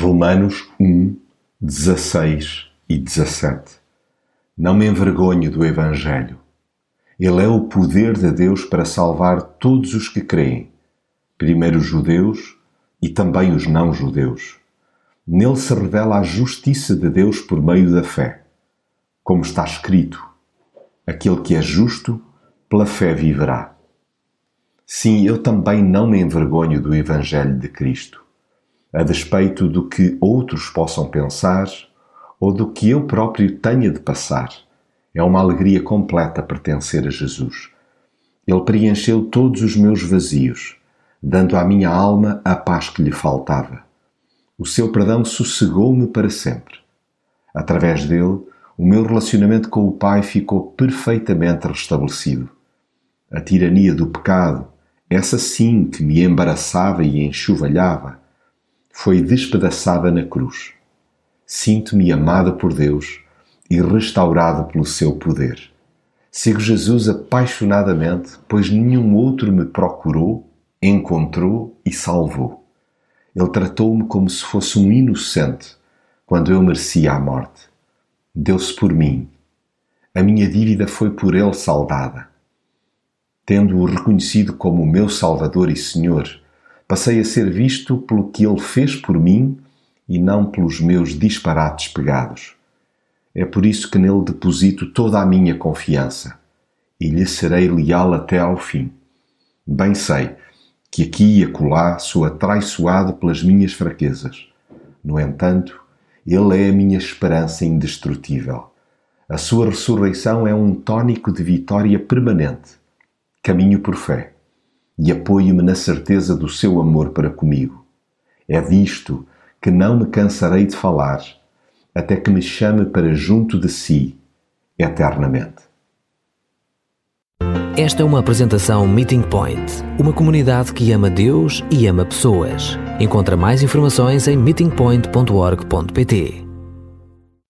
Romanos 1, 16 e 17. Não me envergonho do Evangelho. Ele é o poder de Deus para salvar todos os que creem, primeiro os judeus e também os não-judeus. Nele se revela a justiça de Deus por meio da fé. Como está escrito: aquele que é justo, pela fé viverá. Sim, eu também não me envergonho do Evangelho de Cristo a despeito do que outros possam pensar ou do que eu próprio tenha de passar. É uma alegria completa pertencer a Jesus. Ele preencheu todos os meus vazios, dando à minha alma a paz que lhe faltava. O seu perdão sossegou-me para sempre. Através dele, o meu relacionamento com o Pai ficou perfeitamente restabelecido. A tirania do pecado, essa sim que me embaraçava e enxovalhava, foi despedaçada na cruz. Sinto-me amado por Deus e restaurado pelo seu poder. Sigo Jesus apaixonadamente, pois nenhum outro me procurou, encontrou e salvou. Ele tratou-me como se fosse um inocente quando eu merecia a morte. Deu-se por mim. A minha dívida foi por ele saldada. Tendo-o reconhecido como meu Salvador e Senhor, Passei a ser visto pelo que ele fez por mim e não pelos meus disparates pegados. É por isso que nele deposito toda a minha confiança e lhe serei leal até ao fim. Bem sei que aqui e acolá sou atraiçoado pelas minhas fraquezas. No entanto, ele é a minha esperança indestrutível. A sua ressurreição é um tónico de vitória permanente. Caminho por fé e apoio-me na certeza do seu amor para comigo. É disto que não me cansarei de falar, até que me chame para junto de si, eternamente. Esta é uma apresentação Meeting Point, uma comunidade que ama Deus e ama pessoas. Encontra mais informações em meetingpoint.org.pt.